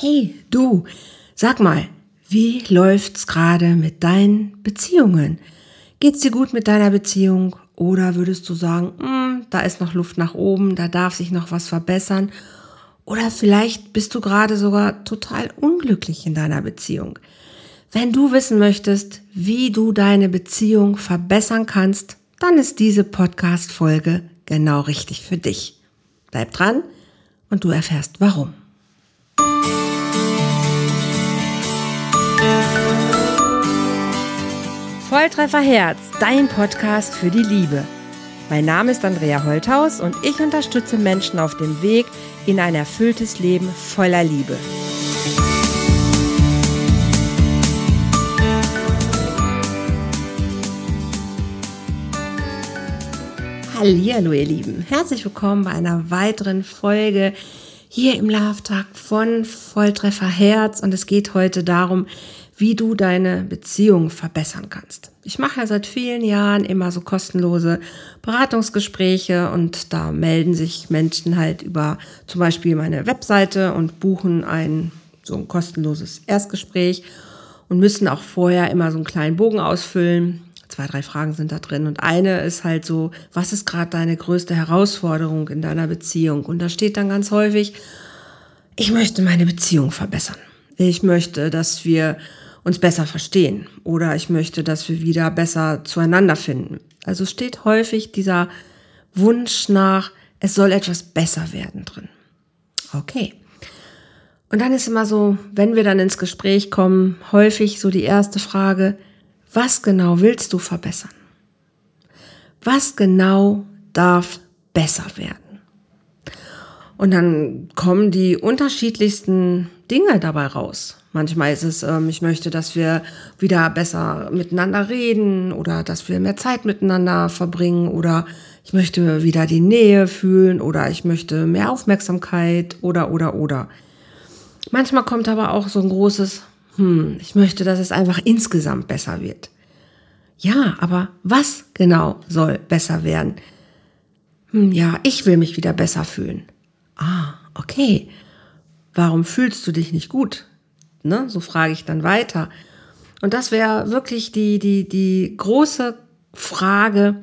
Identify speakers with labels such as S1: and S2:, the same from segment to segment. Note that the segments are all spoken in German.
S1: Hey, du, sag mal, wie läuft's gerade mit deinen Beziehungen? Geht's dir gut mit deiner Beziehung? Oder würdest du sagen, hm, da ist noch Luft nach oben, da darf sich noch was verbessern? Oder vielleicht bist du gerade sogar total unglücklich in deiner Beziehung. Wenn du wissen möchtest, wie du deine Beziehung verbessern kannst, dann ist diese Podcast-Folge genau richtig für dich. Bleib dran und du erfährst warum. Volltreffer Herz, dein Podcast für die Liebe. Mein Name ist Andrea Holthaus und ich unterstütze Menschen auf dem Weg in ein erfülltes Leben voller Liebe. Hallo ihr Lieben, herzlich willkommen bei einer weiteren Folge hier im Love Tag von Volltreffer Herz und es geht heute darum, wie du deine Beziehung verbessern kannst. Ich mache ja seit vielen Jahren immer so kostenlose Beratungsgespräche und da melden sich Menschen halt über zum Beispiel meine Webseite und buchen ein so ein kostenloses Erstgespräch und müssen auch vorher immer so einen kleinen Bogen ausfüllen. Zwei, drei Fragen sind da drin. Und eine ist halt so, was ist gerade deine größte Herausforderung in deiner Beziehung? Und da steht dann ganz häufig, ich möchte meine Beziehung verbessern. Ich möchte, dass wir uns besser verstehen oder ich möchte, dass wir wieder besser zueinander finden. Also steht häufig dieser Wunsch nach, es soll etwas besser werden drin. Okay. Und dann ist immer so, wenn wir dann ins Gespräch kommen, häufig so die erste Frage, was genau willst du verbessern? Was genau darf besser werden? Und dann kommen die unterschiedlichsten Dinge dabei raus. Manchmal ist es, ähm, ich möchte, dass wir wieder besser miteinander reden oder dass wir mehr Zeit miteinander verbringen oder ich möchte wieder die Nähe fühlen oder ich möchte mehr Aufmerksamkeit oder oder oder. Manchmal kommt aber auch so ein großes, hm, ich möchte, dass es einfach insgesamt besser wird. Ja, aber was genau soll besser werden? Hm, ja, ich will mich wieder besser fühlen. Ah, okay. Warum fühlst du dich nicht gut? Ne? So frage ich dann weiter. Und das wäre wirklich die, die, die große Frage.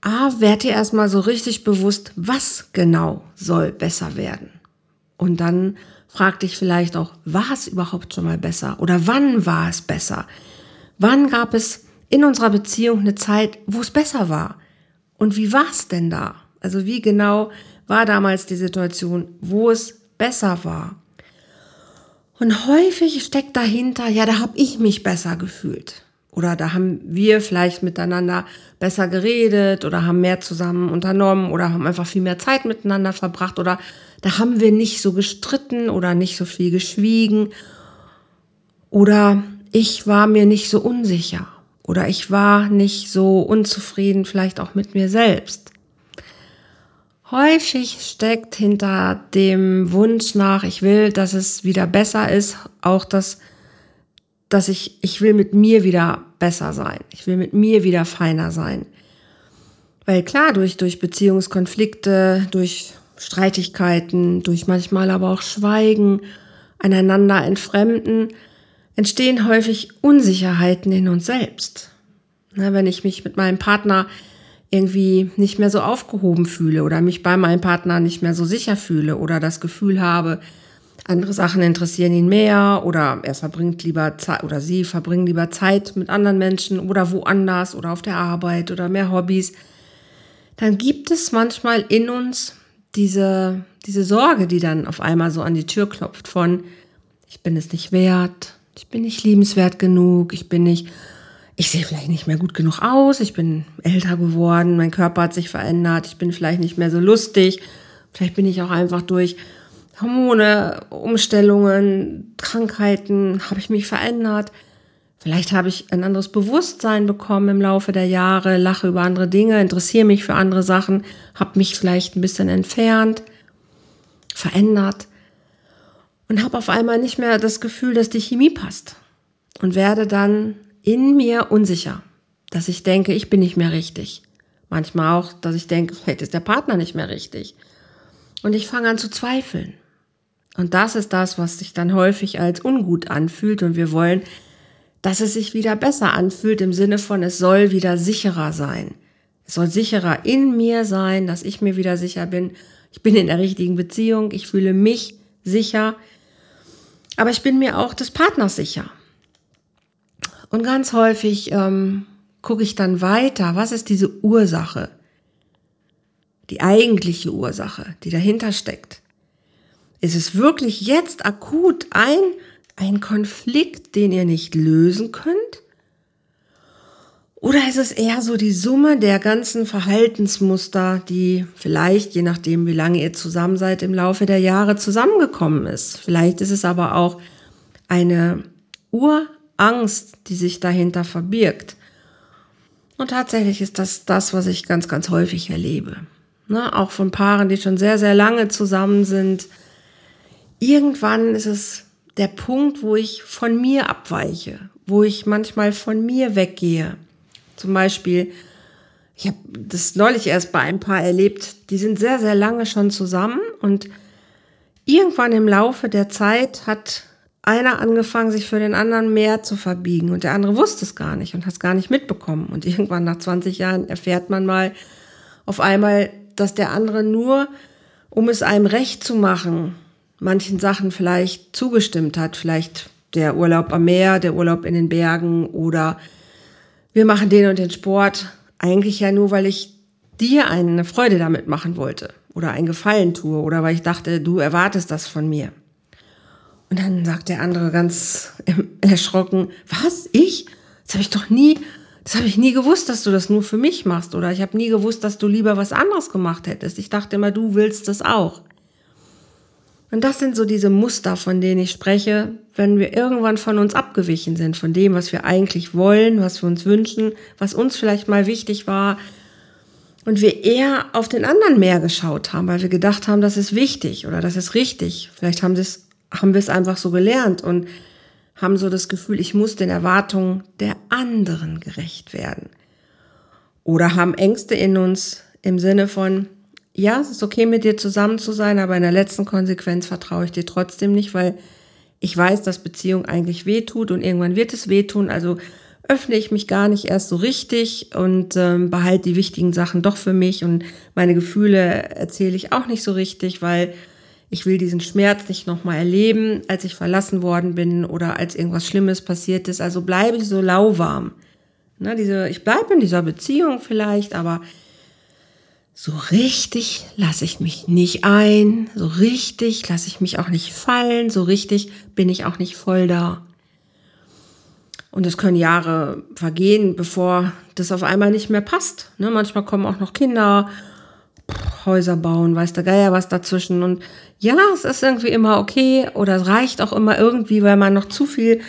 S1: A, werd dir erstmal so richtig bewusst, was genau soll besser werden. Und dann frag dich vielleicht auch, war es überhaupt schon mal besser? Oder wann war es besser? Wann gab es in unserer Beziehung eine Zeit, wo es besser war? Und wie war es denn da? Also wie genau war damals die Situation, wo es besser war. Und häufig steckt dahinter, ja, da habe ich mich besser gefühlt. Oder da haben wir vielleicht miteinander besser geredet oder haben mehr zusammen unternommen oder haben einfach viel mehr Zeit miteinander verbracht oder da haben wir nicht so gestritten oder nicht so viel geschwiegen oder ich war mir nicht so unsicher oder ich war nicht so unzufrieden vielleicht auch mit mir selbst. Häufig steckt hinter dem Wunsch nach, ich will, dass es wieder besser ist, auch das, dass ich, ich will mit mir wieder besser sein. Ich will mit mir wieder feiner sein. Weil klar, durch, durch Beziehungskonflikte, durch Streitigkeiten, durch manchmal aber auch Schweigen, einander entfremden, entstehen häufig Unsicherheiten in uns selbst. Na, wenn ich mich mit meinem Partner irgendwie nicht mehr so aufgehoben fühle oder mich bei meinem Partner nicht mehr so sicher fühle oder das Gefühl habe, andere Sachen interessieren ihn mehr oder er verbringt lieber Zeit oder sie verbringen lieber Zeit mit anderen Menschen oder woanders oder auf der Arbeit oder mehr Hobbys, dann gibt es manchmal in uns diese, diese Sorge, die dann auf einmal so an die Tür klopft von, ich bin es nicht wert, ich bin nicht liebenswert genug, ich bin nicht ich sehe vielleicht nicht mehr gut genug aus, ich bin älter geworden, mein Körper hat sich verändert, ich bin vielleicht nicht mehr so lustig, vielleicht bin ich auch einfach durch Hormone, Umstellungen, Krankheiten, habe ich mich verändert. Vielleicht habe ich ein anderes Bewusstsein bekommen im Laufe der Jahre, lache über andere Dinge, interessiere mich für andere Sachen, habe mich vielleicht ein bisschen entfernt, verändert und habe auf einmal nicht mehr das Gefühl, dass die Chemie passt und werde dann in mir unsicher, dass ich denke, ich bin nicht mehr richtig. Manchmal auch, dass ich denke, vielleicht ist der Partner nicht mehr richtig. Und ich fange an zu zweifeln. Und das ist das, was sich dann häufig als ungut anfühlt. Und wir wollen, dass es sich wieder besser anfühlt im Sinne von, es soll wieder sicherer sein. Es soll sicherer in mir sein, dass ich mir wieder sicher bin. Ich bin in der richtigen Beziehung. Ich fühle mich sicher. Aber ich bin mir auch des Partners sicher. Und ganz häufig ähm, gucke ich dann weiter. Was ist diese Ursache? Die eigentliche Ursache, die dahinter steckt. Ist es wirklich jetzt akut ein, ein Konflikt, den ihr nicht lösen könnt? Oder ist es eher so die Summe der ganzen Verhaltensmuster, die vielleicht, je nachdem, wie lange ihr zusammen seid, im Laufe der Jahre zusammengekommen ist? Vielleicht ist es aber auch eine Urangst, die sich dahinter verbirgt. Und tatsächlich ist das das, was ich ganz, ganz häufig erlebe. Ne? Auch von Paaren, die schon sehr, sehr lange zusammen sind, irgendwann ist es der Punkt, wo ich von mir abweiche, wo ich manchmal von mir weggehe. Zum Beispiel, ich habe das neulich erst bei ein paar erlebt, die sind sehr, sehr lange schon zusammen und irgendwann im Laufe der Zeit hat einer angefangen, sich für den anderen mehr zu verbiegen und der andere wusste es gar nicht und hat es gar nicht mitbekommen. Und irgendwann nach 20 Jahren erfährt man mal auf einmal, dass der andere nur, um es einem recht zu machen, manchen Sachen vielleicht zugestimmt hat. Vielleicht der Urlaub am Meer, der Urlaub in den Bergen oder wir machen den und den Sport. Eigentlich ja nur, weil ich dir eine Freude damit machen wollte oder einen Gefallen tue oder weil ich dachte, du erwartest das von mir. Und dann sagt der andere ganz erschrocken, was, ich? Das habe ich doch nie, das habe ich nie gewusst, dass du das nur für mich machst oder ich habe nie gewusst, dass du lieber was anderes gemacht hättest. Ich dachte immer, du willst das auch. Und das sind so diese Muster, von denen ich spreche, wenn wir irgendwann von uns abgewichen sind, von dem, was wir eigentlich wollen, was wir uns wünschen, was uns vielleicht mal wichtig war. Und wir eher auf den anderen mehr geschaut haben, weil wir gedacht haben, das ist wichtig oder das ist richtig. Vielleicht haben, haben wir es einfach so gelernt und haben so das Gefühl, ich muss den Erwartungen der anderen gerecht werden. Oder haben Ängste in uns im Sinne von, ja, es ist okay, mit dir zusammen zu sein, aber in der letzten Konsequenz vertraue ich dir trotzdem nicht, weil ich weiß, dass Beziehung eigentlich wehtut und irgendwann wird es wehtun. Also öffne ich mich gar nicht erst so richtig und ähm, behalte die wichtigen Sachen doch für mich und meine Gefühle erzähle ich auch nicht so richtig, weil ich will diesen Schmerz nicht nochmal erleben, als ich verlassen worden bin oder als irgendwas Schlimmes passiert ist. Also bleibe ich so lauwarm. Na, diese, ich bleibe in dieser Beziehung vielleicht, aber so richtig lasse ich mich nicht ein, so richtig lasse ich mich auch nicht fallen, so richtig bin ich auch nicht voll da. Und es können Jahre vergehen, bevor das auf einmal nicht mehr passt. Ne, manchmal kommen auch noch Kinder, Häuser bauen, weiß der Geier was dazwischen. Und ja, es ist irgendwie immer okay oder es reicht auch immer irgendwie, weil man noch zu viel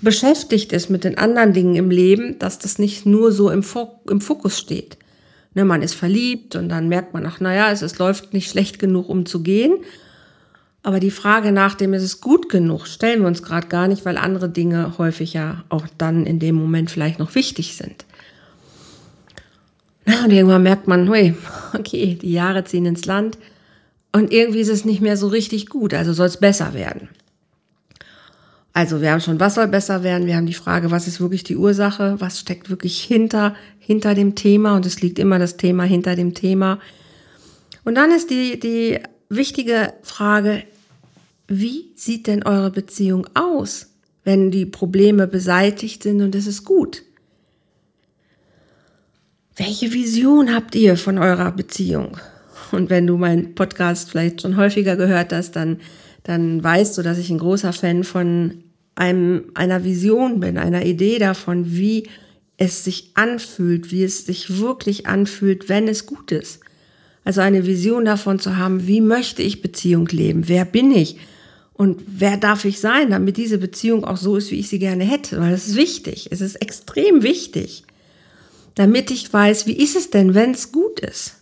S1: beschäftigt ist mit den anderen Dingen im Leben, dass das nicht nur so im, Fokus steht. Ne, man ist verliebt und dann merkt man, ach naja, es, es läuft nicht schlecht genug, um zu gehen. Aber die Frage nach dem, ist es gut genug, stellen wir uns gerade gar nicht, weil andere Dinge häufig ja auch dann in dem Moment vielleicht noch wichtig sind. Na, und irgendwann merkt man, hui, okay, die Jahre ziehen ins Land und irgendwie ist es nicht mehr so richtig gut, also soll es besser werden. Also wir haben schon, was soll besser werden? Wir haben die Frage, was ist wirklich die Ursache? Was steckt wirklich hinter, hinter dem Thema? Und es liegt immer das Thema hinter dem Thema. Und dann ist die, die wichtige Frage, wie sieht denn eure Beziehung aus, wenn die Probleme beseitigt sind und es ist gut? Welche Vision habt ihr von eurer Beziehung? Und wenn du meinen Podcast vielleicht schon häufiger gehört hast, dann, dann weißt du, dass ich ein großer Fan von einem, einer Vision bin, einer Idee davon, wie es sich anfühlt, wie es sich wirklich anfühlt, wenn es gut ist. Also eine Vision davon zu haben, wie möchte ich Beziehung leben? Wer bin ich? Und wer darf ich sein, damit diese Beziehung auch so ist, wie ich sie gerne hätte? Weil es ist wichtig. Es ist extrem wichtig. Damit ich weiß, wie ist es denn, wenn es gut ist?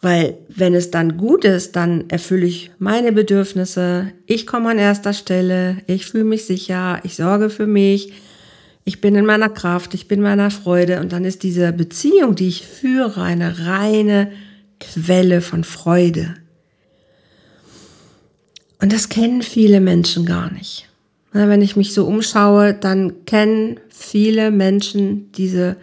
S1: Weil wenn es dann gut ist, dann erfülle ich meine Bedürfnisse, ich komme an erster Stelle, ich fühle mich sicher, ich sorge für mich, ich bin in meiner Kraft, ich bin in meiner Freude und dann ist diese Beziehung, die ich führe, eine reine Quelle von Freude. Und das kennen viele Menschen gar nicht. Wenn ich mich so umschaue, dann kennen viele Menschen diese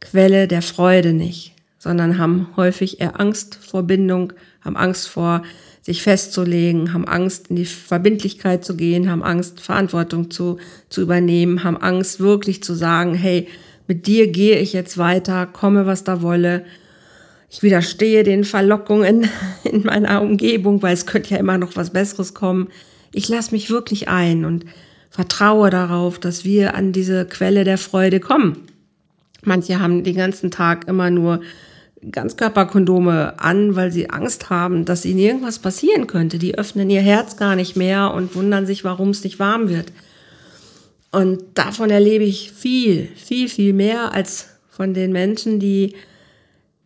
S1: Quelle der Freude nicht, sondern haben häufig eher Angst vor Bindung, haben Angst vor sich festzulegen, haben Angst, in die Verbindlichkeit zu gehen, haben Angst, Verantwortung zu, zu übernehmen, haben Angst, wirklich zu sagen, hey, mit dir gehe ich jetzt weiter, komme, was da wolle. Ich widerstehe den Verlockungen in meiner Umgebung, weil es könnte ja immer noch was Besseres kommen. Ich lasse mich wirklich ein und vertraue darauf, dass wir an diese Quelle der Freude kommen. Manche haben den ganzen Tag immer nur Ganzkörperkondome an, weil sie Angst haben, dass ihnen irgendwas passieren könnte. Die öffnen ihr Herz gar nicht mehr und wundern sich, warum es nicht warm wird. Und davon erlebe ich viel, viel, viel mehr als von den Menschen, die,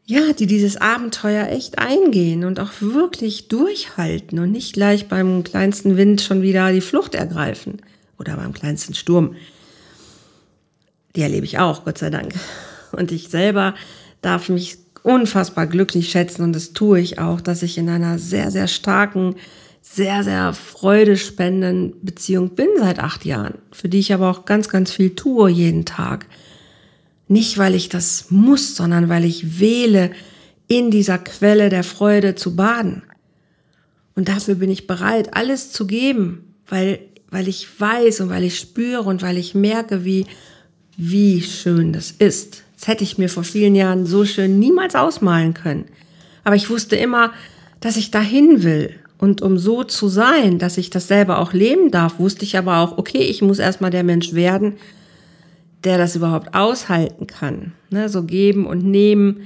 S1: ja, die dieses Abenteuer echt eingehen und auch wirklich durchhalten und nicht gleich beim kleinsten Wind schon wieder die Flucht ergreifen oder beim kleinsten Sturm. Die erlebe ich auch, Gott sei Dank. Und ich selber darf mich unfassbar glücklich schätzen und das tue ich auch, dass ich in einer sehr, sehr starken, sehr, sehr freudespendenden Beziehung bin seit acht Jahren, für die ich aber auch ganz, ganz viel tue jeden Tag. Nicht, weil ich das muss, sondern weil ich wähle, in dieser Quelle der Freude zu baden. Und dafür bin ich bereit, alles zu geben, weil, weil ich weiß und weil ich spüre und weil ich merke, wie, wie schön das ist. Das hätte ich mir vor vielen Jahren so schön niemals ausmalen können. Aber ich wusste immer, dass ich dahin will. Und um so zu sein, dass ich das selber auch leben darf, wusste ich aber auch, okay, ich muss erstmal der Mensch werden, der das überhaupt aushalten kann. Ne, so geben und nehmen.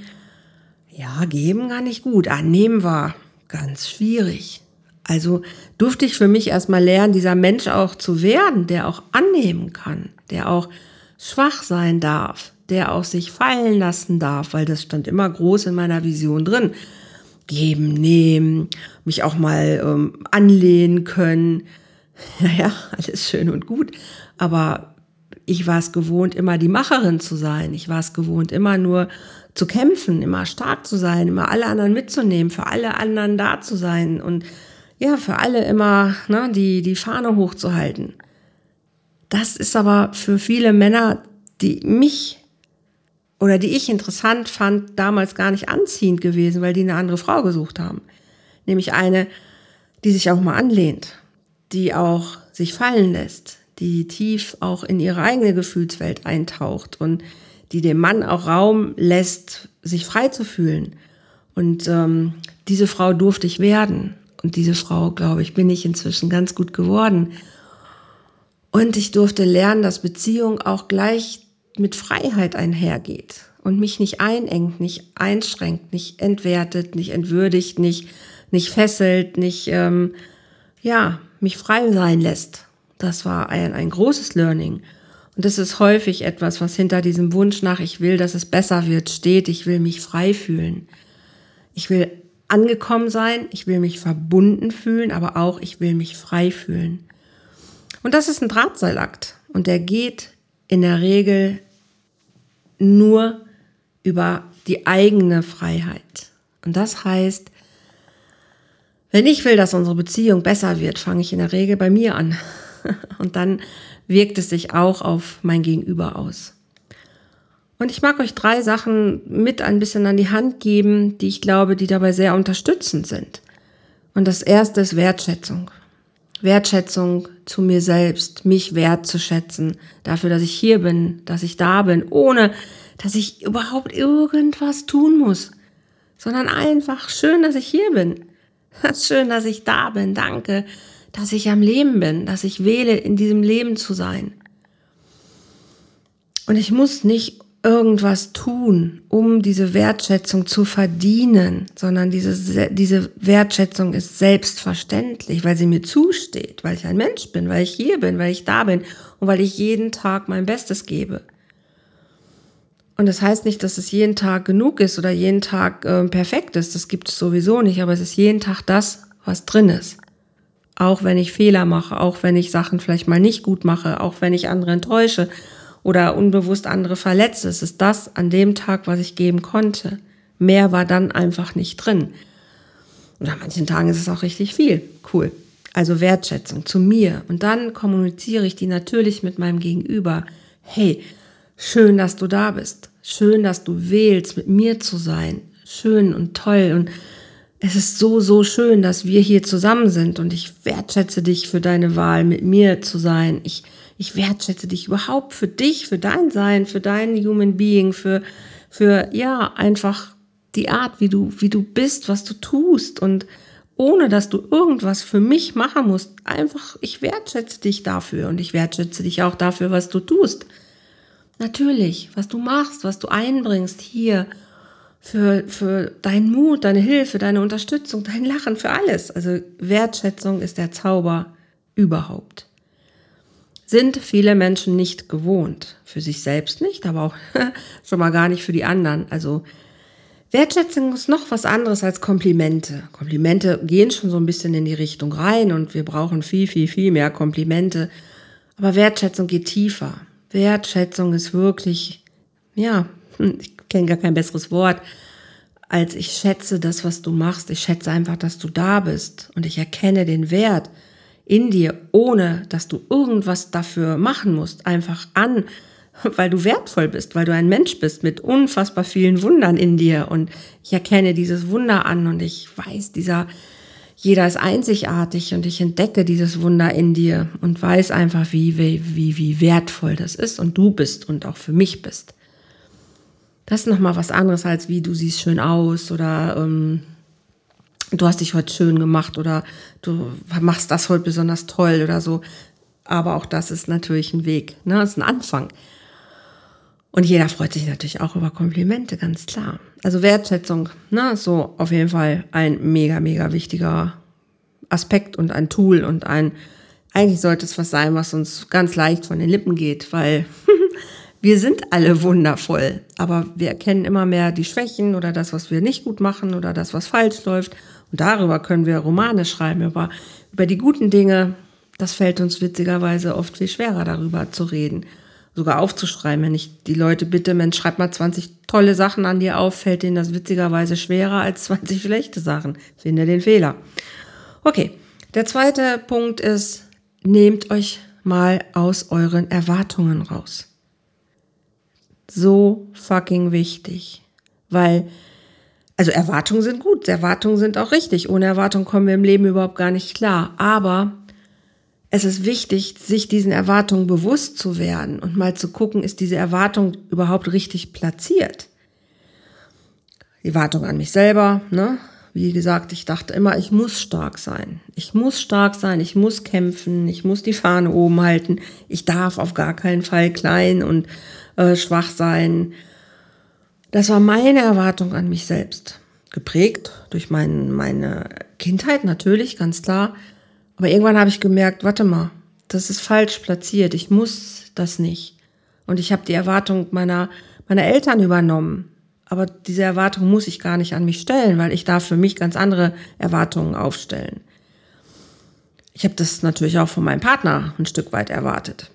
S1: Ja, geben gar nicht gut. Annehmen ah, war ganz schwierig. Also durfte ich für mich erstmal lernen, dieser Mensch auch zu werden, der auch annehmen kann, der auch schwach sein darf, der auch sich fallen lassen darf, weil das stand immer groß in meiner Vision drin. Geben, nehmen, mich auch mal ähm, anlehnen können. Naja, alles schön und gut. Aber ich war es gewohnt, immer die Macherin zu sein. Ich war es gewohnt, immer nur zu kämpfen, immer stark zu sein, immer alle anderen mitzunehmen, für alle anderen da zu sein und ja, für alle immer ne, die, die Fahne hochzuhalten. Das ist aber für viele Männer, die mich oder die ich interessant fand, damals gar nicht anziehend gewesen, weil die eine andere Frau gesucht haben. Nämlich eine, die sich auch mal anlehnt, die auch sich fallen lässt, die tief auch in ihre eigene Gefühlswelt eintaucht und die dem Mann auch Raum lässt, sich frei zu fühlen. Und ähm, diese Frau durfte ich werden. Und diese Frau, glaube ich, bin ich inzwischen ganz gut geworden. Und ich durfte lernen, dass Beziehung auch gleich mit Freiheit einhergeht und mich nicht einengt, nicht einschränkt, nicht entwertet, nicht entwürdigt, nicht, nicht fesselt, nicht, ähm, ja, mich frei sein lässt. Das war ein, ein großes Learning. Und das ist häufig etwas, was hinter diesem Wunsch nach, ich will, dass es besser wird, steht. Ich will mich frei fühlen. Ich will angekommen sein, ich will mich verbunden fühlen, aber auch ich will mich frei fühlen. Und das ist ein Drahtseilakt. Und der geht in der Regel nur über die eigene Freiheit. Und das heißt, wenn ich will, dass unsere Beziehung besser wird, fange ich in der Regel bei mir an. Und dann wirkt es sich auch auf mein Gegenüber aus. Und ich mag euch drei Sachen mit ein bisschen an die Hand geben, die ich glaube, die dabei sehr unterstützend sind. Und das erste ist Wertschätzung. Wertschätzung zu mir selbst, mich wertzuschätzen, dafür, dass ich hier bin, dass ich da bin, ohne dass ich überhaupt irgendwas tun muss, sondern einfach schön, dass ich hier bin. Schön, dass ich da bin. Danke, dass ich am Leben bin, dass ich wähle, in diesem Leben zu sein. Und ich muss nicht irgendwas tun, um diese Wertschätzung zu verdienen, sondern diese, diese Wertschätzung ist selbstverständlich, weil sie mir zusteht, weil ich ein Mensch bin, weil ich hier bin, weil ich da bin und weil ich jeden Tag mein Bestes gebe. Und das heißt nicht, dass es jeden Tag genug ist oder jeden Tag äh, perfekt ist. Das gibt es sowieso nicht, aber es ist jeden Tag das, was drin ist. Auch wenn ich Fehler mache, auch wenn ich Sachen vielleicht mal nicht gut mache, auch wenn ich andere enttäusche oder unbewusst andere verletze. Es ist das an dem Tag, was ich geben konnte. Mehr war dann einfach nicht drin. Und an manchen Tagen ist es auch richtig viel. Cool. Also Wertschätzung zu mir. Und dann kommuniziere ich die natürlich mit meinem Gegenüber. Hey, schön, dass du da bist. Schön, dass du wählst, mit mir zu sein. Schön und toll. Und es ist so, so schön, dass wir hier zusammen sind. Und ich wertschätze dich für deine Wahl, mit mir zu sein. Ich, ich wertschätze dich überhaupt für dich, für dein Sein, für dein Human Being, für, für, ja, einfach die Art, wie du, wie du bist, was du tust und ohne dass du irgendwas für mich machen musst. Einfach, ich wertschätze dich dafür und ich wertschätze dich auch dafür, was du tust. Natürlich, was du machst, was du einbringst hier für, für deinen Mut, deine Hilfe, deine Unterstützung, dein Lachen, für alles. Also Wertschätzung ist der Zauber überhaupt. Sind viele Menschen nicht gewohnt. Für sich selbst nicht, aber auch schon mal gar nicht für die anderen. Also Wertschätzung ist noch was anderes als Komplimente. Komplimente gehen schon so ein bisschen in die Richtung rein und wir brauchen viel, viel, viel mehr Komplimente. Aber Wertschätzung geht tiefer. Wertschätzung ist wirklich, ja, ich kenne gar kein besseres Wort, als ich schätze das, was du machst. Ich schätze einfach, dass du da bist und ich erkenne den Wert in dir, ohne dass du irgendwas dafür machen musst. Einfach an weil du wertvoll bist, weil du ein Mensch bist mit unfassbar vielen Wundern in dir. Und ich erkenne dieses Wunder an und ich weiß, dieser, jeder ist einzigartig und ich entdecke dieses Wunder in dir und weiß einfach, wie, wie, wie, wie wertvoll das ist und du bist und auch für mich bist. Das ist nochmal was anderes als wie du siehst schön aus oder ähm, du hast dich heute schön gemacht oder du machst das heute besonders toll oder so. Aber auch das ist natürlich ein Weg, ne? Das ist ein Anfang. Und jeder freut sich natürlich auch über Komplimente, ganz klar. Also Wertschätzung, ne, so auf jeden Fall ein mega, mega wichtiger Aspekt und ein Tool und ein, eigentlich sollte es was sein, was uns ganz leicht von den Lippen geht, weil wir sind alle wundervoll, aber wir erkennen immer mehr die Schwächen oder das, was wir nicht gut machen oder das, was falsch läuft. Und darüber können wir Romane schreiben, über, über die guten Dinge. Das fällt uns witzigerweise oft viel schwerer, darüber zu reden sogar aufzuschreiben. Wenn ich die Leute bitte, Mensch, schreib mal 20 tolle Sachen an dir auf, fällt denen das witzigerweise schwerer als 20 schlechte Sachen. Finde den Fehler. Okay, der zweite Punkt ist, nehmt euch mal aus euren Erwartungen raus. So fucking wichtig. Weil, also Erwartungen sind gut, Erwartungen sind auch richtig. Ohne Erwartungen kommen wir im Leben überhaupt gar nicht klar. Aber es ist wichtig, sich diesen Erwartungen bewusst zu werden und mal zu gucken, ist diese Erwartung überhaupt richtig platziert? Die Erwartung an mich selber, ne? Wie gesagt, ich dachte immer, ich muss stark sein. Ich muss stark sein, ich muss kämpfen, ich muss die Fahne oben halten. Ich darf auf gar keinen Fall klein und äh, schwach sein. Das war meine Erwartung an mich selbst. Geprägt durch mein, meine Kindheit natürlich, ganz klar. Aber irgendwann habe ich gemerkt, warte mal, das ist falsch platziert. Ich muss das nicht. Und ich habe die Erwartung meiner, meiner Eltern übernommen. Aber diese Erwartung muss ich gar nicht an mich stellen, weil ich darf für mich ganz andere Erwartungen aufstellen. Ich habe das natürlich auch von meinem Partner ein Stück weit erwartet.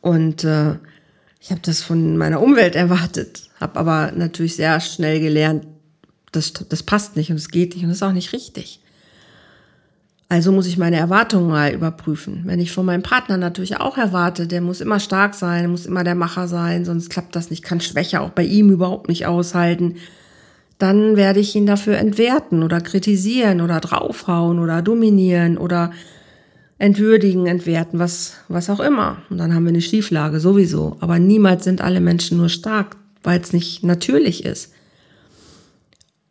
S1: Und äh, ich habe das von meiner Umwelt erwartet, habe aber natürlich sehr schnell gelernt, das, das passt nicht und es geht nicht und das ist auch nicht richtig. Also muss ich meine Erwartungen mal überprüfen. Wenn ich von meinem Partner natürlich auch erwarte, der muss immer stark sein, muss immer der Macher sein, sonst klappt das nicht, kann Schwäche auch bei ihm überhaupt nicht aushalten, dann werde ich ihn dafür entwerten oder kritisieren oder draufhauen oder dominieren oder entwürdigen, entwerten, was, was auch immer. Und dann haben wir eine Schieflage sowieso. Aber niemals sind alle Menschen nur stark, weil es nicht natürlich ist.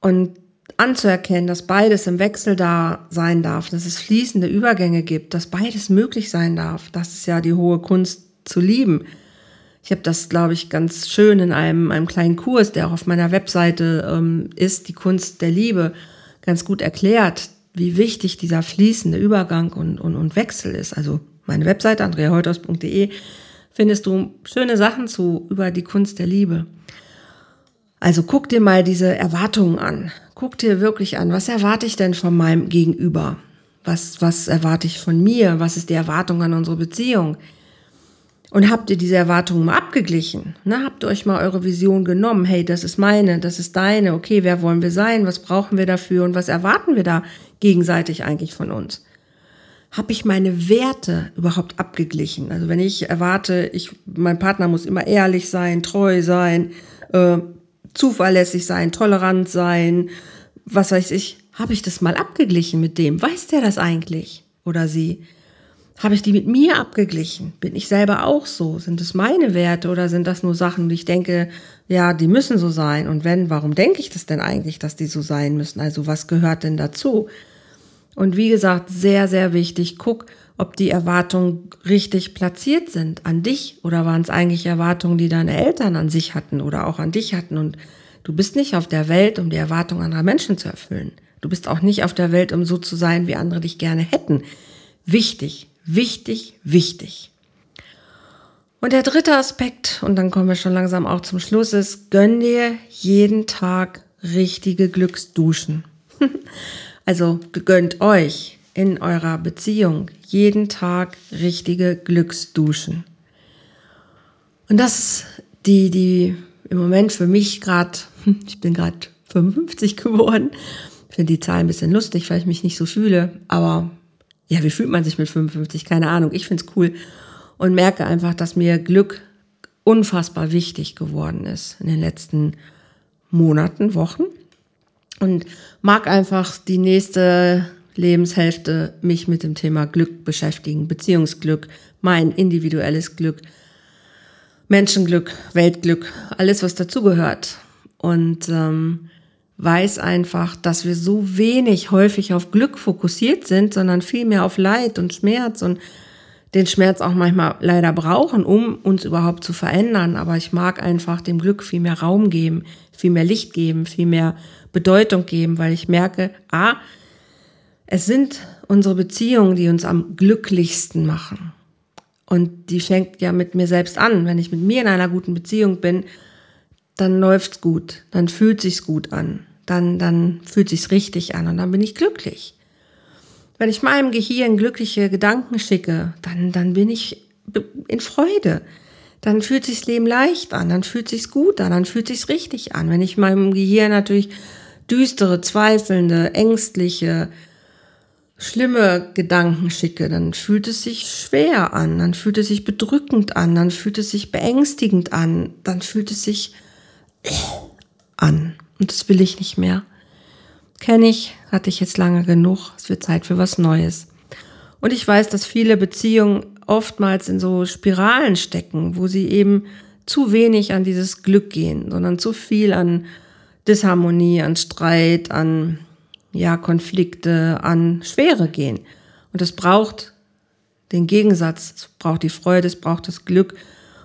S1: Und anzuerkennen, dass beides im Wechsel da sein darf, dass es fließende Übergänge gibt, dass beides möglich sein darf. Das ist ja die hohe Kunst zu lieben. Ich habe das, glaube ich, ganz schön in einem, einem kleinen Kurs, der auch auf meiner Webseite ähm, ist, die Kunst der Liebe, ganz gut erklärt, wie wichtig dieser fließende Übergang und, und, und Wechsel ist. Also meine Webseite andreaheuthaus.de findest du schöne Sachen zu über die Kunst der Liebe. Also guck dir mal diese Erwartungen an guck dir wirklich an, was erwarte ich denn von meinem Gegenüber? Was, was erwarte ich von mir? Was ist die Erwartung an unsere Beziehung? Und habt ihr diese Erwartungen mal abgeglichen? Ne? Habt ihr euch mal eure Vision genommen? Hey, das ist meine, das ist deine. Okay, wer wollen wir sein? Was brauchen wir dafür? Und was erwarten wir da gegenseitig eigentlich von uns? habe ich meine Werte überhaupt abgeglichen? Also wenn ich erwarte, ich, mein Partner muss immer ehrlich sein, treu sein, äh, zuverlässig sein, tolerant sein, was weiß ich, habe ich das mal abgeglichen mit dem? Weiß der das eigentlich? Oder sie? Habe ich die mit mir abgeglichen? Bin ich selber auch so? Sind es meine Werte oder sind das nur Sachen, die ich denke, ja, die müssen so sein? Und wenn, warum denke ich das denn eigentlich, dass die so sein müssen? Also was gehört denn dazu? Und wie gesagt, sehr, sehr wichtig, guck, ob die Erwartungen richtig platziert sind an dich oder waren es eigentlich Erwartungen, die deine Eltern an sich hatten oder auch an dich hatten. Und du bist nicht auf der Welt, um die Erwartungen anderer Menschen zu erfüllen. Du bist auch nicht auf der Welt, um so zu sein, wie andere dich gerne hätten. Wichtig, Wichtig, wichtig. Und der dritte Aspekt, und dann kommen wir schon langsam auch zum Schluss, ist, gönn dir jeden Tag richtige Glücksduschen. also gönnt euch in eurer Beziehung jeden Tag richtige Glücksduschen. Und das ist die, die im Moment für mich gerade, ich bin gerade 55 geworden, finde die Zahl ein bisschen lustig, weil ich mich nicht so fühle, aber ja, wie fühlt man sich mit 55? Keine Ahnung. Ich find's cool und merke einfach, dass mir Glück unfassbar wichtig geworden ist in den letzten Monaten, Wochen und mag einfach die nächste Lebenshälfte mich mit dem Thema Glück beschäftigen, Beziehungsglück, mein individuelles Glück, Menschenglück, Weltglück, alles was dazugehört. Und ähm, weiß einfach, dass wir so wenig häufig auf Glück fokussiert sind, sondern viel mehr auf Leid und Schmerz und den Schmerz auch manchmal leider brauchen, um uns überhaupt zu verändern. Aber ich mag einfach dem Glück viel mehr Raum geben, viel mehr Licht geben, viel mehr Bedeutung geben, weil ich merke, ah, es sind unsere Beziehungen, die uns am glücklichsten machen. Und die fängt ja mit mir selbst an. Wenn ich mit mir in einer guten Beziehung bin, dann läuft's gut, dann fühlt sich's gut an dann, dann fühlt sich's richtig an und dann bin ich glücklich. Wenn ich meinem Gehirn glückliche Gedanken schicke, dann, dann bin ich in Freude. Dann fühlt sich's Leben leicht an, dann fühlt sich's gut an, dann fühlt sich's richtig an. Wenn ich meinem Gehirn natürlich düstere, zweifelnde, ängstliche, schlimme Gedanken schicke, dann fühlt es sich schwer an, dann fühlt es sich bedrückend an, dann fühlt es sich beängstigend an, dann fühlt es sich an. Und das will ich nicht mehr. Kenne ich, hatte ich jetzt lange genug. Es wird Zeit für was Neues. Und ich weiß, dass viele Beziehungen oftmals in so Spiralen stecken, wo sie eben zu wenig an dieses Glück gehen, sondern zu viel an Disharmonie, an Streit, an ja, Konflikte, an Schwere gehen. Und es braucht den Gegensatz, es braucht die Freude, es braucht das Glück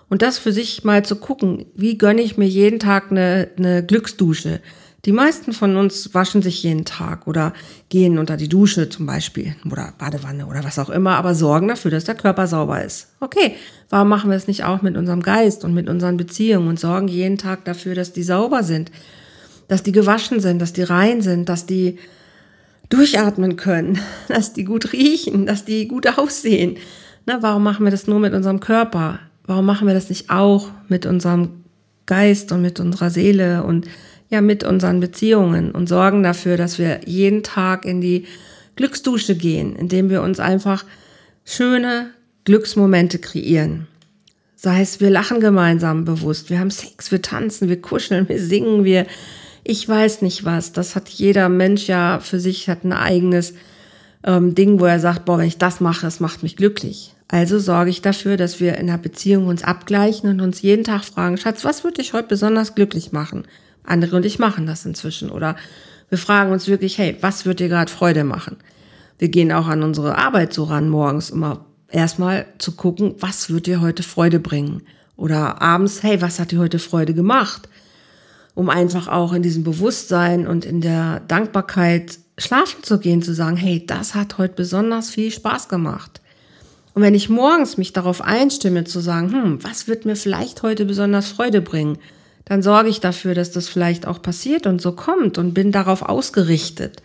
S1: und das für sich mal zu gucken, wie gönne ich mir jeden Tag eine, eine Glücksdusche. Die meisten von uns waschen sich jeden Tag oder gehen unter die Dusche zum Beispiel oder Badewanne oder was auch immer, aber sorgen dafür, dass der Körper sauber ist. Okay, warum machen wir es nicht auch mit unserem Geist und mit unseren Beziehungen und sorgen jeden Tag dafür, dass die sauber sind, dass die gewaschen sind, dass die rein sind, dass die durchatmen können, dass die gut riechen, dass die gut aussehen. Na, warum machen wir das nur mit unserem Körper? Warum machen wir das nicht auch mit unserem Geist und mit unserer Seele und ja, mit unseren Beziehungen und sorgen dafür, dass wir jeden Tag in die Glücksdusche gehen, indem wir uns einfach schöne Glücksmomente kreieren. Sei es, wir lachen gemeinsam bewusst, wir haben Sex, wir tanzen, wir kuscheln, wir singen, wir, ich weiß nicht was. Das hat jeder Mensch ja für sich, hat ein eigenes ähm, Ding, wo er sagt, boah, wenn ich das mache, es macht mich glücklich. Also sorge ich dafür, dass wir in der Beziehung uns abgleichen und uns jeden Tag fragen, Schatz, was würde dich heute besonders glücklich machen? Andere und ich machen das inzwischen. Oder wir fragen uns wirklich, hey, was wird dir gerade Freude machen? Wir gehen auch an unsere Arbeit so ran morgens immer erstmal zu gucken, was wird dir heute Freude bringen? Oder abends, hey, was hat dir heute Freude gemacht? Um einfach auch in diesem Bewusstsein und in der Dankbarkeit schlafen zu gehen, zu sagen, hey, das hat heute besonders viel Spaß gemacht. Und wenn ich morgens mich darauf einstimme, zu sagen, hm, was wird mir vielleicht heute besonders Freude bringen, dann sorge ich dafür, dass das vielleicht auch passiert und so kommt und bin darauf ausgerichtet.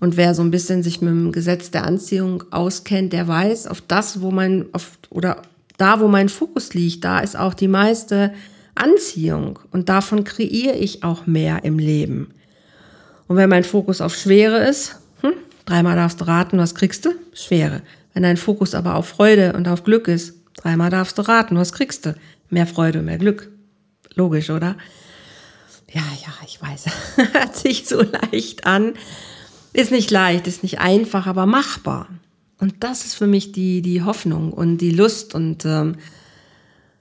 S1: Und wer so ein bisschen sich mit dem Gesetz der Anziehung auskennt, der weiß, auf das, wo mein, auf, oder da, wo mein Fokus liegt, da ist auch die meiste Anziehung. Und davon kreiere ich auch mehr im Leben. Und wenn mein Fokus auf Schwere ist, hm, Dreimal darfst du raten, was kriegst du? Schwere. Wenn dein Fokus aber auf Freude und auf Glück ist, dreimal darfst du raten, was kriegst du? Mehr Freude, mehr Glück. Logisch, oder? Ja, ja, ich weiß. Hört sich so leicht an. Ist nicht leicht, ist nicht einfach, aber machbar. Und das ist für mich die, die Hoffnung und die Lust und ähm,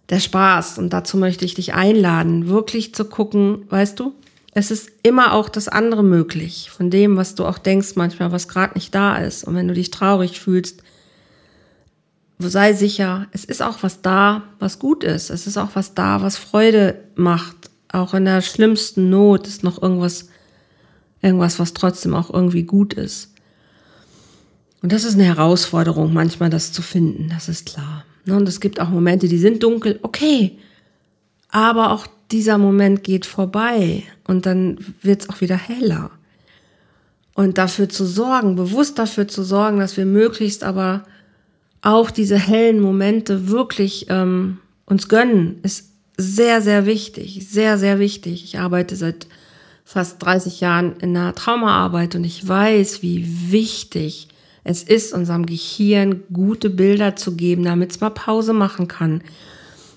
S1: der Spaß. Und dazu möchte ich dich einladen, wirklich zu gucken, weißt du, es ist immer auch das andere möglich, von dem, was du auch denkst manchmal, was gerade nicht da ist. Und wenn du dich traurig fühlst, sei sicher, es ist auch was da, was gut ist. Es ist auch was da, was Freude macht. Auch in der schlimmsten Not ist noch irgendwas, irgendwas, was trotzdem auch irgendwie gut ist. Und das ist eine Herausforderung, manchmal das zu finden, das ist klar. Ne, und es gibt auch Momente, die sind dunkel, okay. Aber auch dieser Moment geht vorbei und dann wird es auch wieder heller. Und dafür zu sorgen, bewusst dafür zu sorgen, dass wir möglichst aber auch diese hellen Momente wirklich ähm, uns gönnen, ist sehr, sehr wichtig. Sehr, sehr wichtig. Ich arbeite seit fast 30 Jahren in der Traumaarbeit und ich weiß, wie wichtig es ist, unserem Gehirn gute Bilder zu geben, damit es mal Pause machen kann,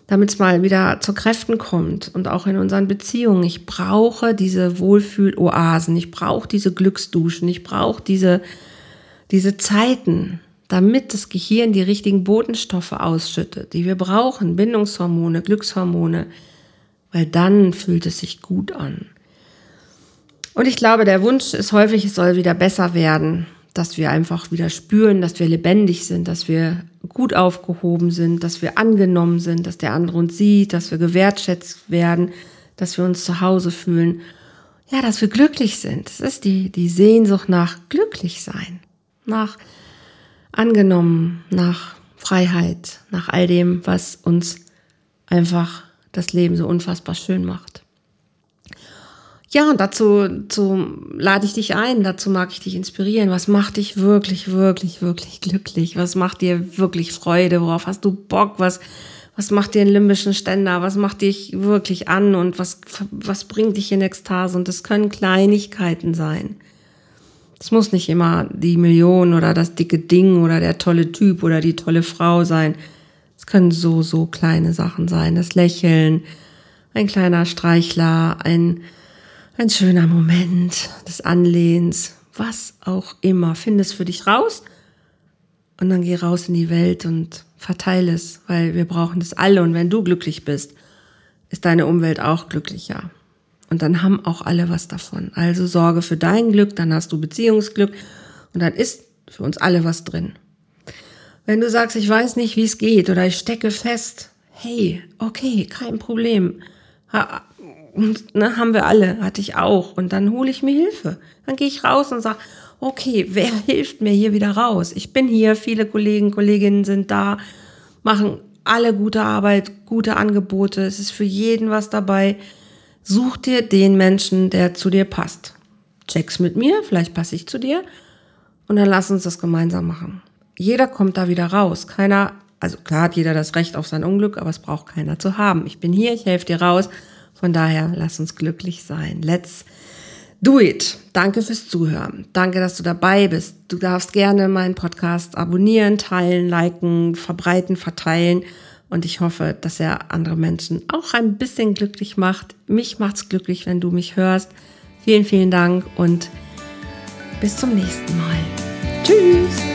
S1: damit es mal wieder zu Kräften kommt und auch in unseren Beziehungen. Ich brauche diese Wohlfühloasen, ich brauche diese Glücksduschen, ich brauche diese, diese Zeiten, damit das Gehirn die richtigen Botenstoffe ausschüttet, die wir brauchen, Bindungshormone, Glückshormone, weil dann fühlt es sich gut an. Und ich glaube, der Wunsch ist häufig, es soll wieder besser werden, dass wir einfach wieder spüren, dass wir lebendig sind, dass wir gut aufgehoben sind, dass wir angenommen sind, dass der andere uns sieht, dass wir gewertschätzt werden, dass wir uns zu Hause fühlen. Ja, dass wir glücklich sind. Das ist die, die Sehnsucht nach glücklich sein, nach angenommen, nach Freiheit, nach all dem, was uns einfach das Leben so unfassbar schön macht. Ja, und dazu, dazu lade ich dich ein, dazu mag ich dich inspirieren. Was macht dich wirklich, wirklich, wirklich glücklich? Was macht dir wirklich Freude? Worauf hast du Bock? Was, was macht dir einen limbischen Ständer? Was macht dich wirklich an? Und was, was bringt dich in Ekstase? Und das können Kleinigkeiten sein. Es muss nicht immer die Million oder das dicke Ding oder der tolle Typ oder die tolle Frau sein. Es können so, so kleine Sachen sein. Das Lächeln, ein kleiner Streichler, ein, ein schöner Moment des Anlehns, was auch immer. Find es für dich raus und dann geh raus in die Welt und verteile es, weil wir brauchen das alle. Und wenn du glücklich bist, ist deine Umwelt auch glücklicher. Und dann haben auch alle was davon. Also sorge für dein Glück, dann hast du Beziehungsglück und dann ist für uns alle was drin. Wenn du sagst, ich weiß nicht, wie es geht oder ich stecke fest, hey, okay, kein Problem. Und ne, haben wir alle, hatte ich auch. Und dann hole ich mir Hilfe. Dann gehe ich raus und sage, okay, wer hilft mir hier wieder raus? Ich bin hier, viele Kollegen, Kolleginnen sind da, machen alle gute Arbeit, gute Angebote. Es ist für jeden was dabei. Such dir den Menschen, der zu dir passt. Check's mit mir, vielleicht passe ich zu dir. Und dann lass uns das gemeinsam machen. Jeder kommt da wieder raus. Keiner, also klar hat jeder das Recht auf sein Unglück, aber es braucht keiner zu haben. Ich bin hier, ich helfe dir raus. Von daher, lass uns glücklich sein. Let's do it. Danke fürs Zuhören. Danke, dass du dabei bist. Du darfst gerne meinen Podcast abonnieren, teilen, liken, verbreiten, verteilen. Und ich hoffe, dass er andere Menschen auch ein bisschen glücklich macht. Mich macht's glücklich, wenn du mich hörst. Vielen, vielen Dank und bis zum nächsten Mal. Tschüss.